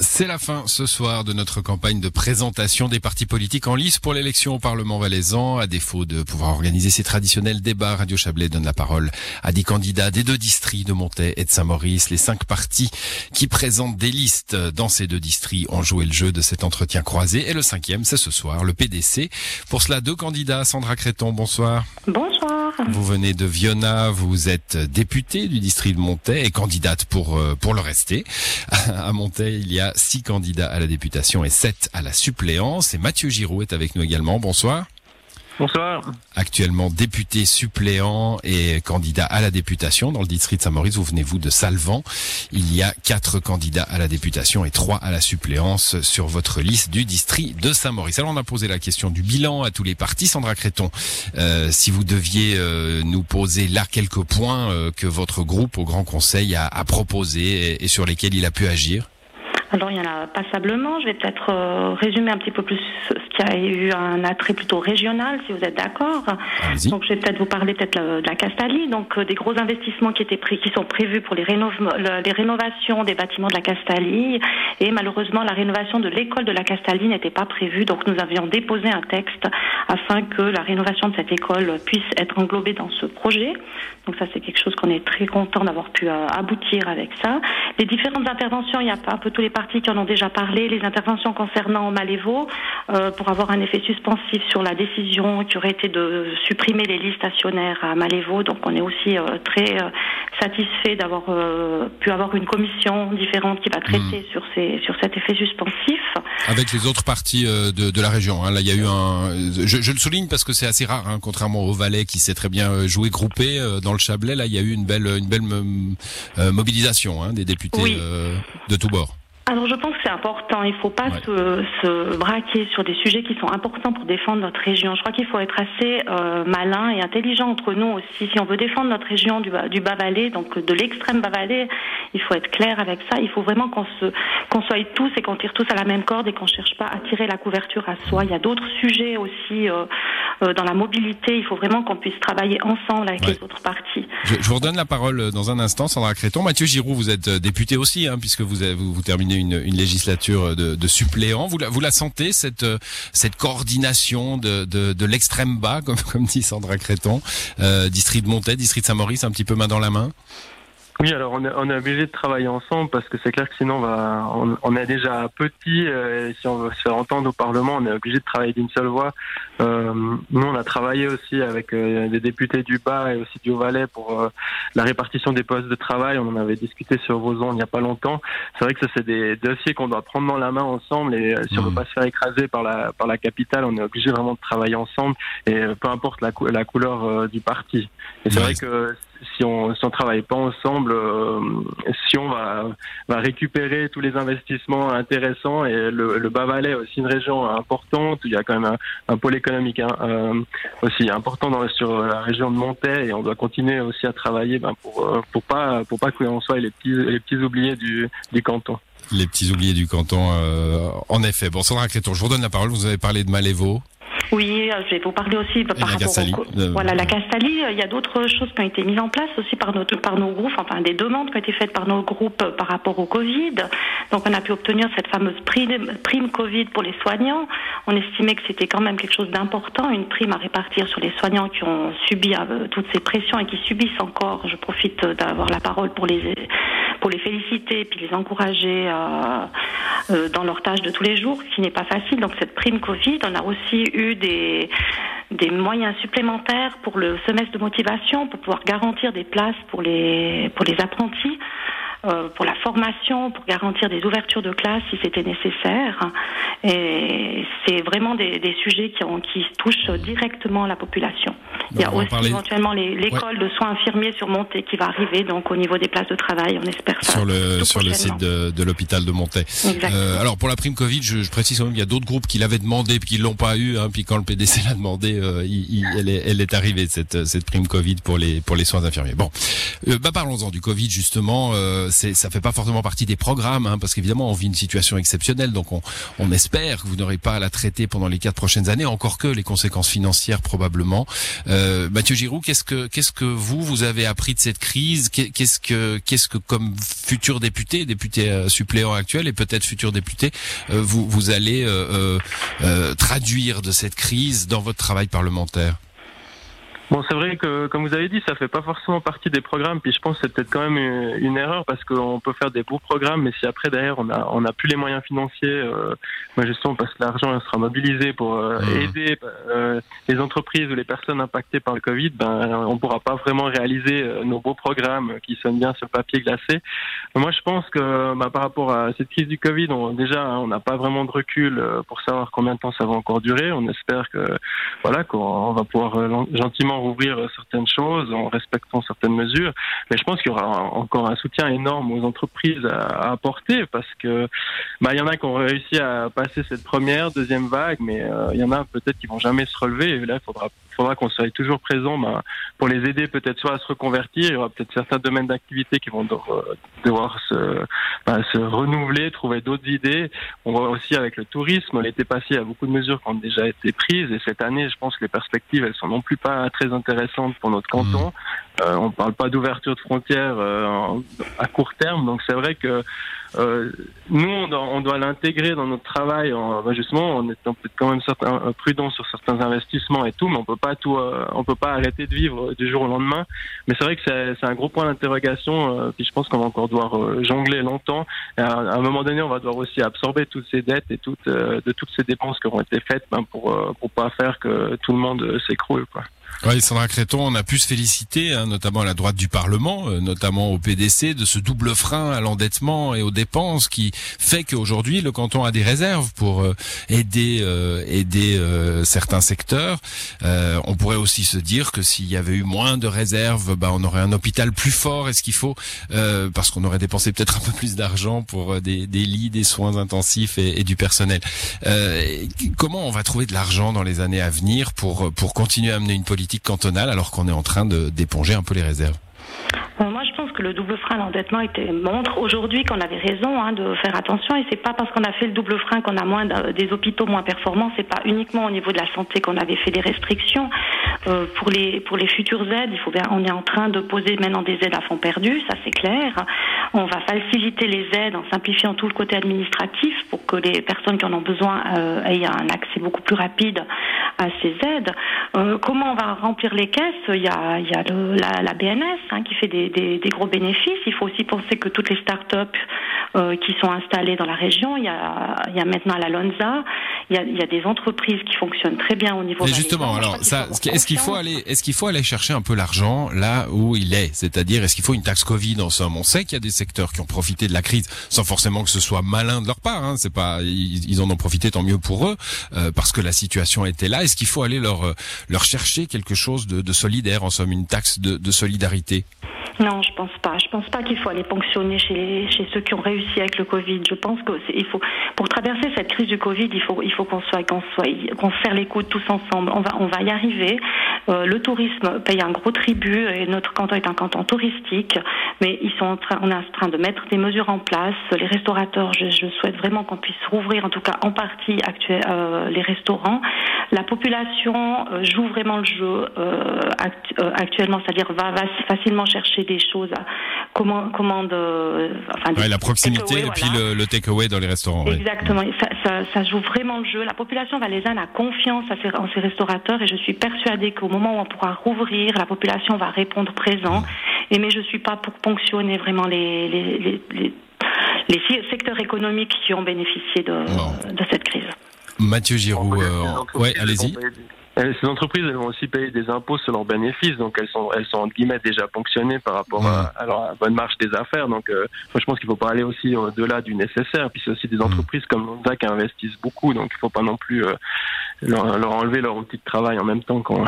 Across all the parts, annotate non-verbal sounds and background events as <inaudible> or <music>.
C'est la fin ce soir de notre campagne de présentation des partis politiques en lice pour l'élection au Parlement valaisan. À défaut de pouvoir organiser ces traditionnels débats, Radio Chablais donne la parole à des candidats des deux districts de Montaix et de Saint-Maurice. Les cinq partis qui présentent des listes dans ces deux districts ont joué le jeu de cet entretien croisé. Et le cinquième, c'est ce soir, le PDC. Pour cela, deux candidats. Sandra Créton, bonsoir. Bonsoir. Vous venez de Viona, vous êtes députée du district de Montaix et candidate pour, euh, pour le rester. <laughs> À Montaix, il y a six candidats à la députation et sept à la suppléance. Et Mathieu Giraud est avec nous également. Bonsoir. Bonsoir. Actuellement député suppléant et candidat à la députation dans le district de Saint-Maurice. Vous venez-vous de Salvan. Il y a quatre candidats à la députation et trois à la suppléance sur votre liste du district de Saint-Maurice. Alors on a posé la question du bilan à tous les partis. Sandra Créton, euh, si vous deviez euh, nous poser là quelques points euh, que votre groupe au Grand Conseil a, a proposés et, et sur lesquels il a pu agir. Alors il y en a passablement. Je vais peut-être euh, résumer un petit peu plus ce qui a eu un attrait plutôt régional, si vous êtes d'accord. Donc je vais peut-être vous parler peut-être de la Castalie. Donc euh, des gros investissements qui étaient pris, qui sont prévus pour les, rénov le- les rénovations des bâtiments de la Castalie. Et malheureusement la rénovation de l'école de la Castalie n'était pas prévue. Donc nous avions déposé un texte afin que la rénovation de cette école puisse être englobée dans ce projet. Donc ça c'est quelque chose qu'on est très content d'avoir pu euh, aboutir avec ça. Les différentes interventions, il y a un peu tous les partis qui en ont déjà parlé, les interventions concernant Malévo, euh, pour avoir un effet suspensif sur la décision qui aurait été de supprimer les listes stationnaires à Malévo. Donc on est aussi euh, très euh, satisfait d'avoir pu avoir une commission différente qui va traiter sur, ces, sur cet effet suspensif. Avec les autres partis euh, de, de la région. hein. Là, il y a eu un. Je, je le souligne parce que c'est assez rare, hein, contrairement au Valais qui sait très bien jouer groupé dans le Chablais. Là, il y a eu une belle, une belle mo- mobilisation hein, des députés Oui. de tous bords. Alors je pense que c'est important. Il ne faut pas Ouais. se, se braquer sur des sujets qui sont importants pour défendre notre région. Je crois qu'il faut être assez euh, malin et intelligent entre nous aussi. Si on veut défendre notre région du, du Bas-Valais, donc de l'extrême Bas-Valais, il faut être clair avec ça. Il faut vraiment qu'on se qu'on soit tous et qu'on tire tous à la même corde et qu'on cherche pas à tirer la couverture à soi. Il y a d'autres sujets aussi euh, euh, dans la mobilité. Il faut vraiment qu'on puisse travailler ensemble avec Ouais. les autres partis. Je, je vous redonne la parole dans un instant, Sandra Créton. Mathieu Giroud, vous êtes député aussi, hein, puisque vous, avez- vous, vous terminez une, une législature de, de suppléant. Vous la, vous la sentez, cette, euh, cette coordination de, de, de l'extrême bas, <laughs> comme, comme dit Sandra Créton, euh, district de Montaix, district de Saint-Maurice, un petit peu main dans la main? Oui, alors on est, on est obligé de travailler ensemble parce que c'est clair que sinon on, va, on, on est déjà petit euh, et si on veut se faire entendre au Parlement, on est obligé de travailler d'une seule voix. Euh, nous, on a travaillé aussi avec euh, des députés du Bas et aussi du Haut-Valais pour euh, la répartition des postes de travail. On en avait discuté sur vos ondes il n'y a pas longtemps. C'est vrai que ça, c'est des dossiers qu'on doit prendre dans la main ensemble et euh, si on veut pas se faire écraser par la, par la capitale, on est obligé vraiment de travailler ensemble et euh, peu importe la, cou- la couleur du parti. Et c'est Ouais. vrai que si on si on travaille pas ensemble, euh, si on va va récupérer tous les investissements intéressants et le, le Bas-Valais aussi une région importante, il y a quand même un, un pôle économique hein, euh, aussi important dans, sur la région de Montaix et on doit continuer aussi à travailler ben, pour euh, pour pas pour pas qu'on soit les petits les petits oubliés du du canton. Les petits oubliés du canton, euh, en effet. Bon, Sandra Créton, je vous redonne la parole. Vous avez parlé de Malévo. Oui, euh, je vais vous parler aussi par la rapport au... Euh, Voilà, la Castalie, il y a d'autres choses qui ont été mises en place aussi par, notre, par nos groupes, enfin des demandes qui ont été faites par nos groupes par rapport au Covid. Donc on a pu obtenir cette fameuse prime, prime Covid pour les soignants. On estimait que c'était quand même quelque chose d'important, une prime à répartir sur les soignants qui ont subi toutes ces pressions et qui subissent encore. Je profite d'avoir la parole pour les pour les féliciter et puis les encourager euh, euh, dans leur tâche de tous les jours, ce qui n'est pas facile. Donc cette prime Covid, on a aussi eu des, des moyens supplémentaires pour le semestre de motivation, pour pouvoir garantir des places pour les, pour les apprentis. euh, pour la formation, pour garantir des ouvertures de classe si c'était nécessaire. Et c'est vraiment des, des sujets qui, ont, qui touchent directement la population. Il y a aussi parler- éventuellement l'école de soins infirmiers sur Montée qui va arriver, donc au niveau des places de travail, on espère ça. sur le sur le site de, de l'hôpital de. Exactement. Euh, alors pour la prime Covid, je, je précise quand même qu'il y a d'autres groupes qui l'avaient demandé puis qui l'ont pas eu. Hein, puis quand le PDC l'a demandé, euh, il- il- elle, est, elle est arrivée cette cette prime Covid pour les pour les soins infirmiers. Bon, euh, bah parlons-en du Covid justement. Euh, c'est ça fait pas forcément partie des programmes hein, parce qu'évidemment on vit une situation exceptionnelle, donc on on espère que vous n'aurez pas à la traiter pendant les quatre prochaines années. Encore que les conséquences financières probablement. Euh, Euh, Mathieu Giroud, qu'est-ce que qu'est-ce que vous vous avez appris de cette crise? Qu'est-ce que qu'est-ce que comme futur député, député euh, suppléant actuel et peut-être futur député, euh, vous vous allez traduire de cette crise dans votre travail parlementaire? Bon, c'est vrai que, comme vous avez dit, ça fait pas forcément partie des programmes. Puis je pense que c'est peut-être quand même une, erreur parce qu'on peut faire des beaux programmes, mais si après derrière on a on a plus les moyens financiers, euh, moi justement parce que l'argent sera mobilisé pour euh, mmh. aider euh, les entreprises ou les personnes impactées par le Covid, ben on pourra pas vraiment réaliser euh, nos beaux programmes qui sonnent bien sur papier glacé. Moi, je pense que bah, par rapport à cette crise du Covid, on, déjà on n'a pas vraiment de recul pour savoir combien de temps ça va encore durer. On espère que voilà qu'on va pouvoir gentiment rouvrir certaines choses en respectant certaines mesures. Mais je pense qu'il y aura encore un soutien énorme aux entreprises à, apporter parce que bah, il y en a qui ont réussi à passer cette première, deuxième vague, mais euh, il y en a peut-être qui vont jamais se relever. Et là, il faudra faudra qu'on soit toujours présent bah, pour les aider peut-être soit à se reconvertir, il y aura peut-être certains domaines d'activité qui vont devoir se, bah, se renouveler, trouver d'autres idées. On voit aussi avec le tourisme, l'été passé, il y a beaucoup de mesures qui ont déjà été prises et cette année, je pense que les perspectives, elles sont non plus pas très intéressantes pour notre canton. Mmh. Euh, on parle pas d'ouverture de frontières euh, à court terme, donc c'est vrai que euh, nous, on doit, l'intégrer dans notre travail, en, bah, justement, en étant quand même certain, euh, prudent sur certains investissements et tout, mais on peut pas tout, euh, on peut pas arrêter de vivre du jour au lendemain. Mais c'est vrai que c'est un gros point d'interrogation, puis je pense qu'on va encore devoir jongler longtemps. à, un moment donné, on va devoir aussi absorber toutes ces dettes et toutes, de toutes ces dépenses qui auront été faites ben, pour, pour pas faire que tout le monde s'écroule, quoi. Oui, Sandra Créton, on a pu se féliciter, hein, notamment à la droite du Parlement, euh, notamment au PDC, de ce double frein à l'endettement et aux dépenses qui fait qu'aujourd'hui le canton a des réserves pour euh, aider euh, aider certains secteurs. on pourrait aussi se dire que s'il y avait eu moins de réserves, bah, on aurait un hôpital plus fort. Est-ce qu'il faut parce qu'on aurait dépensé peut-être un peu plus d'argent pour des, des, lits, des soins intensifs et, et du personnel. comment on va trouver de l'argent dans les années à venir pour pour continuer à mener une politique cantonale alors qu'on est en train d'éponger un peu les réserves moi, je pense que le double frein à l'endettement montre aujourd'hui qu'on avait raison hein, de faire attention. Et c'est pas parce qu'on a fait le double frein qu'on a moins des hôpitaux moins performants. C'est pas uniquement au niveau de la santé qu'on avait fait des restrictions. Euh, pour les pour les futures aides, il faut bien, on est en train de poser maintenant des aides à fond perdu, ça c'est clair. On va faciliter les aides en simplifiant tout le côté administratif pour que les personnes qui en ont besoin euh, aient un accès beaucoup plus rapide à ces aides. Euh, comment on va remplir les caisses? Il y a, il y a le, la, la, BNS hein, qui fait des, des, des, gros bénéfices. Il faut aussi penser que toutes les start-up qui sont installées dans la région, il y a, il y a maintenant la Lonza, il y, a, il y a des entreprises qui fonctionnent très bien au niveau. Mais justement, alors, ça, est-ce qu'il est-ce qu'il faut aller chercher un peu l'argent là où il est? C'est-à-dire, est-ce qu'il faut une taxe Covid? En somme On sait qu'il y a des secteurs qui ont profité de la crise sans forcément que ce soit malin de leur part. Hein. C'est pas, ils, en ont profité, tant mieux pour eux, euh, parce que la situation était là. Est-ce qu'il faut aller leur leur chercher quelque chose de, de solidaire, en somme, une taxe de, de solidarité? Non, je pense pas. Je pense pas qu'il faut aller ponctionner chez, chez ceux qui ont réussi avec le Covid. Je pense que il faut pour traverser cette crise du Covid, il faut il faut qu'on soit qu'on soit qu'on serre les coudes tous ensemble. On va on va y arriver. Euh, le tourisme paye un gros tribut et notre canton est un canton touristique, mais ils sont en train on est en train de mettre des mesures en place. Les restaurateurs, je, je souhaite vraiment qu'on puisse rouvrir en tout cas en partie actuel, euh, les restaurants. La population euh, joue vraiment le jeu actuellement, c'est-à-dire va, va facilement chercher des choses, comment, commande, enfin, la proximité et puis le, le takeaway dans les restaurants. Exactement, ça, ça, ça, joue vraiment le jeu. La population valaisanne a confiance à ces, en ces restaurateurs et je suis persuadée qu'au moment où on pourra rouvrir, la population va répondre présent. Et mais je suis pas pour ponctionner vraiment les, les, les, les les secteurs économiques qui ont bénéficié de, de cette crise. Mathieu Giroud, euh, ouais, allez-y. Euh, ces entreprises, elles vont aussi payer des impôts sur leurs bénéfices, donc elles sont, elles sont entre guillemets déjà ponctionnées par rapport à, à, leur bonne marche des affaires. Donc, euh, moi, je pense qu'il ne faut pas aller aussi au-delà du nécessaire. Puis c'est aussi des mm. entreprises comme Lonza qui investissent beaucoup, donc il ne faut pas non plus euh, leur, leur, enlever leur outil de travail en même temps qu'on.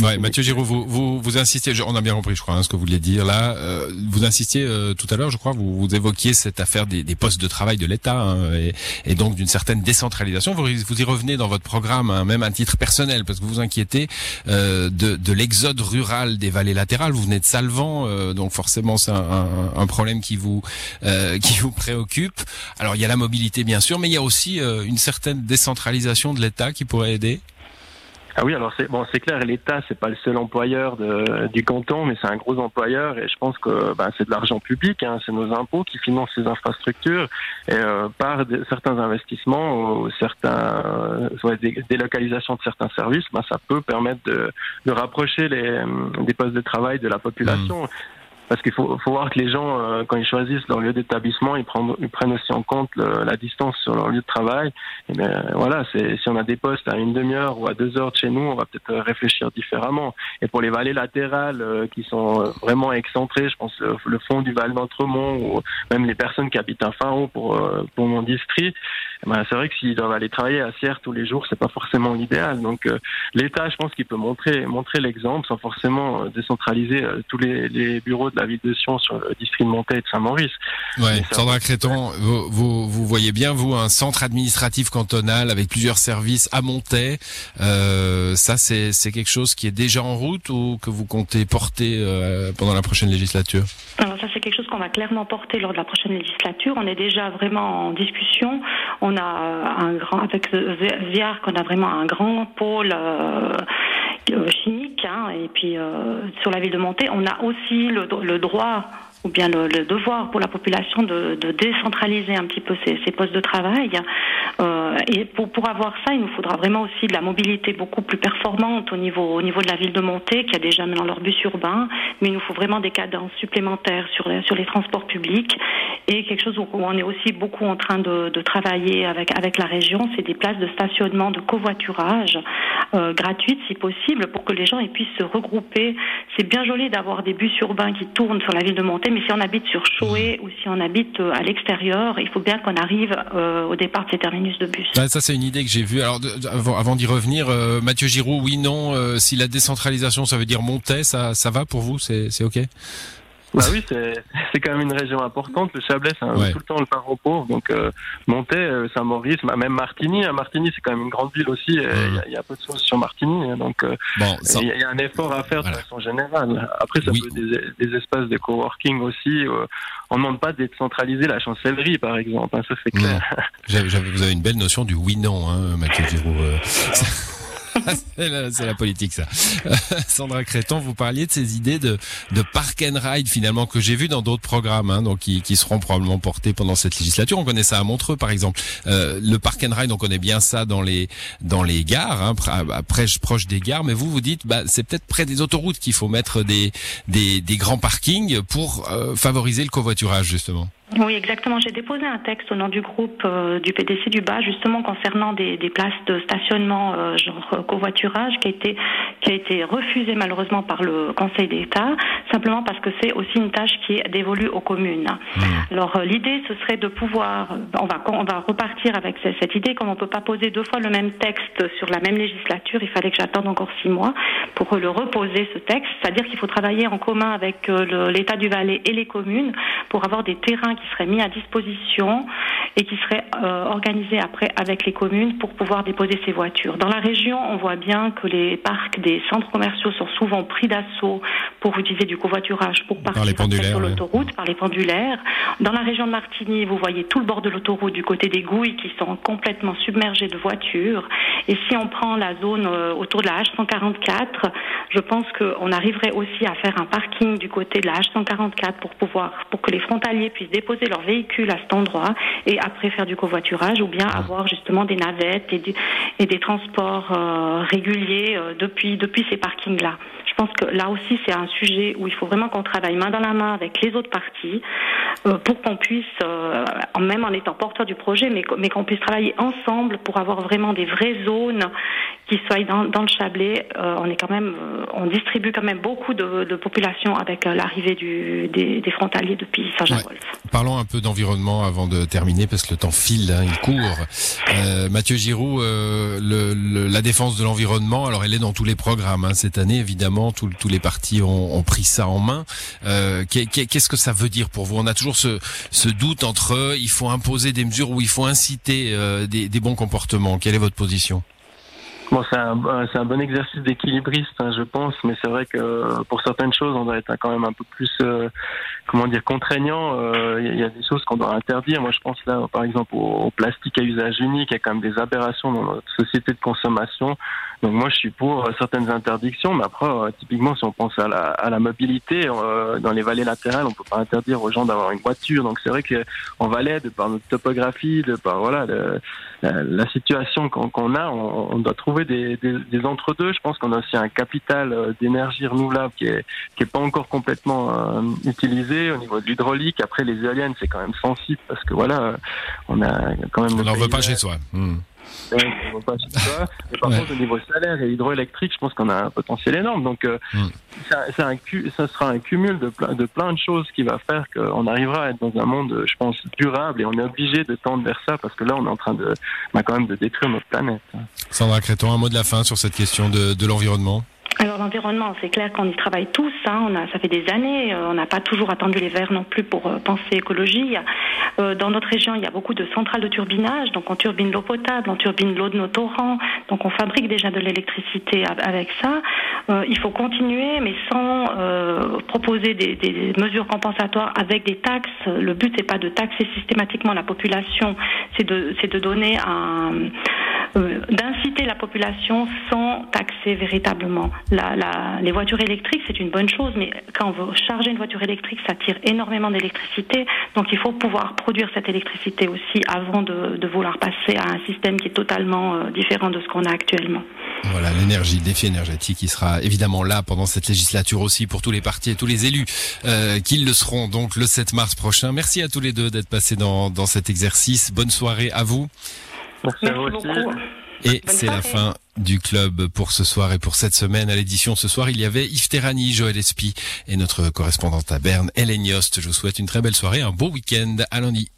Ouais, Mathieu Giroud, vous, vous, vous insistez, on a bien compris, je crois, hein, ce que vous vouliez dire là. Euh, vous insistiez tout à l'heure, je crois, vous, vous évoquiez cette affaire des, des postes de travail de l'État hein, et, et, donc d'une certaine décentralisation. Vous, vous y revenez dans votre programme, hein, même à titre personnel, parce que vous vous inquiétez euh, de, de l'exode rural des vallées latérales. Vous venez de Salvan, euh, donc forcément c'est un, un, problème qui vous euh, <laughs> qui vous préoccupe. Alors il y a la mobilité bien sûr, mais il y a aussi une certaine décentralisation de l'État qui pourrait aider. Ah oui, alors c'est bon, c'est clair, l'État c'est pas le seul employeur de, du canton, mais c'est un gros employeur et je pense que bah, c'est de l'argent public, hein, c'est nos impôts qui financent ces infrastructures et euh, par certains investissements ou certains des délocalisations de certains services, bah, ça peut permettre de, de rapprocher les des postes de travail de la population. Mmh parce qu'il faut, faut, voir que les gens, euh, quand ils choisissent leur lieu d'établissement, ils, ils, prennent aussi en compte la distance sur leur lieu de travail. Et bien, voilà, c'est, si on a des postes à une demi-heure ou à deux heures de chez nous, on va peut-être réfléchir différemment. Et pour les vallées latérales euh, qui sont vraiment excentrées, je pense le, fond du Val d'Entremont ou même les personnes qui habitent un fin haut pour, euh, pour mon district, eh ben, c'est vrai que s'ils doivent aller travailler à Sierre tous les jours, c'est pas forcément l'idéal. Donc l'État, je pense qu'il peut montrer montrer l'exemple sans forcément décentraliser tous les, les bureaux de la ville de Sion sur le district de Montaix et de Saint-Maurice. Ouais, Sandra Créton, vous, vous, vous, voyez bien, vous, un centre administratif cantonal avec plusieurs services à Montaix. Euh, ça, c'est quelque chose qui est déjà en route ou que vous comptez porter euh, pendant la prochaine législature? Alors ça, c'est quelque chose qu'on va clairement porter lors de la prochaine législature. On est déjà vraiment en discussion. On a un grand, avec Ziar, qu'on a vraiment un grand pôle euh, chimique. Hein, et puis euh, sur la ville de Monté, on a aussi le, le droit ou bien le, le, devoir pour la population de, de décentraliser un petit peu ces postes de travail. Euh, et pour, avoir ça, il nous faudra vraiment aussi de la mobilité beaucoup plus performante au niveau, au niveau de la ville de Montée, qui a déjà maintenant leur bus urbain, mais il nous faut vraiment des cadences supplémentaires sur les, sur les transports publics et quelque chose où on est aussi beaucoup en train de, travailler avec, avec la région, c'est des places de stationnement, de covoiturage euh, gratuites si possible, pour que les gens puissent se regrouper. C'est bien joli d'avoir des bus urbains qui tournent sur la ville de Montée, mais si on habite sur Choé ou si on habite euh, à l'extérieur, il faut bien qu'on arrive euh, au départ de ces terminus de bus. Ça, c'est une idée que j'ai vue. Alors, avant, d'y revenir, euh, Mathieu Giroud, oui, non, euh, si la décentralisation, ça veut dire monter, ça, ça va pour vous C'est OK? Bah oui, c'est quand même une région importante. Le Chablais, c'est tout le temps le parent pauvre. Donc euh, euh, Saint-Maurice, même Martigny. Hein, Martigny, c'est quand même une grande ville aussi. Il y, a peu de choses sur Martigny. Hein, donc euh, il y, a un effort à faire de façon générale. Après, ça peut être des, espaces de coworking aussi. on ne demande pas de décentraliser la chancellerie, par exemple. Hein, ça, c'est clair. <laughs> vous avez une belle notion du oui-non, hein, Mathieu Giroud. <laughs> <laughs> c'est la, politique, ça. <laughs> Sandra Créton, vous parliez de ces idées de, de park and ride, finalement, que j'ai vu dans d'autres programmes, hein, donc qui, qui, seront probablement portés pendant cette législature. On connaît ça à Montreux, par exemple. Euh, le park and ride, on connaît bien ça dans les dans les gares, hein, après proche des gares. Mais vous, vous dites, bah, c'est peut-être près des autoroutes qu'il faut mettre des, des, des grands parkings pour euh, favoriser le covoiturage, justement. Oui, exactement. J'ai déposé un texte au nom du groupe euh, du PDC du Bas, justement concernant des, des places de stationnement euh, genre euh, covoiturage, qui a été qui a été refusé malheureusement par le Conseil d'État, simplement parce que c'est aussi une tâche qui est dévolue aux communes. Mmh. Alors l'idée, ce serait de pouvoir, on va on va repartir avec cette idée, comme on peut pas poser deux fois le même texte sur la même législature, il fallait que j'attende encore six mois pour le reposer ce texte, c'est-à-dire qu'il faut travailler en commun avec l'État du Valais et les communes pour avoir des terrains qui serait mis à disposition et qui serait euh, organisé après avec les communes pour pouvoir déposer ces voitures. Dans la région, on voit bien que les parcs des centres commerciaux sont souvent pris d'assaut pour utiliser du covoiturage pour partir sur l'autoroute par les pendulaires. Dans la région de Martigny, vous voyez tout le bord de l'autoroute du côté des Gouilles qui sont complètement submergés de voitures. Et si on prend la zone euh, autour de la H144, je pense qu'on arriverait aussi à faire un parking du côté de la H144 pour pouvoir, pour que les frontaliers puissent déposer poser leur véhicule à cet endroit et après faire du covoiturage ou bien avoir justement des navettes et, et des transports euh, réguliers euh, depuis, depuis ces parkings-là. Je pense que là aussi, c'est un sujet où il faut vraiment qu'on travaille main dans la main avec les autres parties euh, pour qu'on puisse, même en étant porteur du projet, mais, mais qu'on puisse travailler ensemble pour avoir vraiment des vraies zones qui soient dans, dans le Chablais. on est quand même, on distribue quand même beaucoup de, de population avec l'arrivée des, des, frontaliers depuis Saint-Jean-Wolf. Parlons un peu d'environnement avant de terminer parce que le temps file, hein, il court. Euh, Mathieu Giroud, euh, le, la défense de l'environnement, alors elle est dans tous les programmes hein, cette année évidemment, tous les partis ont, ont, pris ça en main. Euh, Qu'est-ce que ça veut dire pour vous? On a toujours ce, ce, doute entre il faut imposer des mesures ou il faut inciter euh, des, des bons comportements. Quelle est votre position? Bon, c'est un, c'est un bon exercice d'équilibriste, hein, je pense, mais c'est vrai que pour certaines choses, on doit être quand même un peu plus, euh, comment dire, contraignant. Euh, Il y, a des choses qu'on doit interdire. Moi, je pense là, par exemple, au, plastique à usage unique. Il y a quand même des aberrations dans notre société de consommation. Donc moi, je suis pour euh, certaines interdictions, mais après, euh, typiquement, si on pense à la, à la mobilité, euh, dans les vallées latérales, on peut pas interdire aux gens d'avoir une voiture. Donc c'est vrai que en Valais, de par notre topographie, de par voilà de, la, situation qu'on a, on, doit trouver des, des, des entre-deux. Je pense qu'on a aussi un capital d'énergie renouvelable qui est qui est pas encore complètement euh, utilisé au niveau de l'hydraulique. Après, les éoliennes, c'est quand même sensible parce que voilà, on a quand même. On n'en veut pas chez soi. Mmh. Ouais, pas Mais par ouais. contre, au niveau salaire et hydroélectrique, je pense qu'on a un potentiel énorme. Donc, euh, mm. ça, un, ça, sera un cumul de plein, de plein de choses qui va faire qu'on arrivera à être dans un monde, je pense, durable. Et on est obligé de tendre vers ça parce que là, on est en train de, bah, quand même, de détruire notre planète. Sandra Créton, un mot de la fin sur cette question de, de l'environnement? Alors l'environnement, c'est clair qu'on y travaille tous. Hein. On a, ça fait des années. Euh, on n'a pas toujours attendu les verts non plus pour euh, penser écologie. Euh, dans notre région, il y a beaucoup de centrales de turbinage. Donc on turbine l'eau potable, on turbine l'eau de nos torrents. Donc on fabrique déjà de l'électricité avec ça. Euh, il faut continuer, mais sans euh, proposer des, des, mesures compensatoires avec des taxes. Le but c'est pas de taxer systématiquement la population, c'est de, de donner un d'inciter la population sans taxer véritablement. La, la, les voitures électriques, c'est une bonne chose, mais quand on veut charger une voiture électrique, ça tire énormément d'électricité. Donc il faut pouvoir produire cette électricité aussi avant de, de vouloir passer à un système qui est totalement euh, différent de ce qu'on a actuellement. Voilà, l'énergie, le défi énergétique, qui sera évidemment là pendant cette législature aussi pour tous les partis et tous les élus euh, qui le seront donc le 7 mars prochain. Merci à tous les deux d'être passés dans, dans cet exercice. Bonne soirée à vous. Merci, Merci beaucoup. Et c'est la fin du club pour ce soir et pour cette semaine. À l'édition ce soir, il y avait Yves Terrani, Joël Espy et notre correspondante à Berne, Hélène Yost. Je vous souhaite une très belle soirée, un beau week-end. À lundi.